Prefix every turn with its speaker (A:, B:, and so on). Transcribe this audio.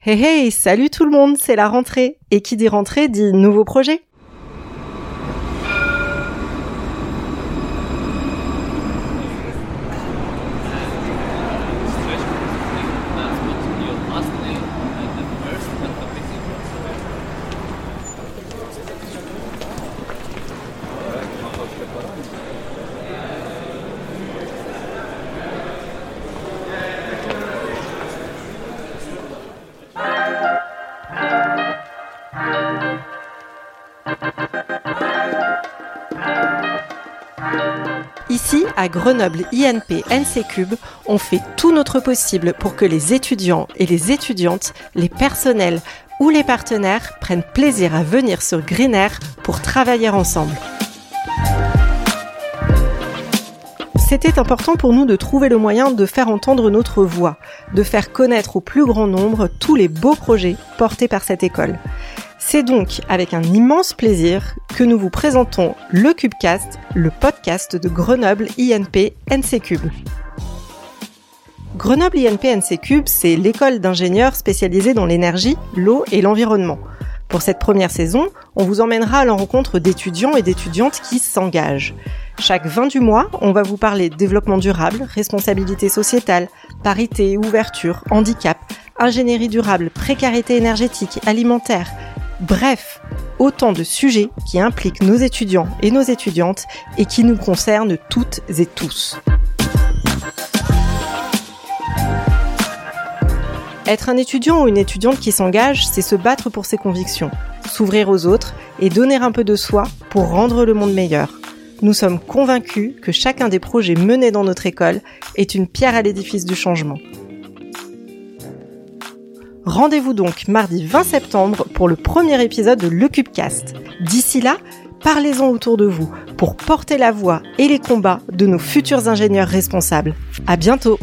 A: Hey hey, salut tout le monde, c'est la rentrée. Et qui dit rentrée dit nouveau projet. Ici, à Grenoble INP NC Cube, on fait tout notre possible pour que les étudiants et les étudiantes, les personnels ou les partenaires prennent plaisir à venir sur Green pour travailler ensemble. C'était important pour nous de trouver le moyen de faire entendre notre voix, de faire connaître au plus grand nombre tous les beaux projets portés par cette école. C'est donc avec un immense plaisir que nous vous présentons le Cubecast, le podcast de Grenoble INP NC Cube. Grenoble INP NC Cube, c'est l'école d'ingénieurs spécialisée dans l'énergie, l'eau et l'environnement. Pour cette première saison, on vous emmènera à la rencontre d'étudiants et d'étudiantes qui s'engagent. Chaque 20 du mois, on va vous parler développement durable, responsabilité sociétale, parité, ouverture, handicap, ingénierie durable, précarité énergétique, alimentaire, Bref, autant de sujets qui impliquent nos étudiants et nos étudiantes et qui nous concernent toutes et tous. Être un étudiant ou une étudiante qui s'engage, c'est se battre pour ses convictions, s'ouvrir aux autres et donner un peu de soi pour rendre le monde meilleur. Nous sommes convaincus que chacun des projets menés dans notre école est une pierre à l'édifice du changement. Rendez-vous donc mardi 20 septembre pour le premier épisode de Le Cubecast. D'ici là, parlez-en autour de vous pour porter la voix et les combats de nos futurs ingénieurs responsables. À bientôt!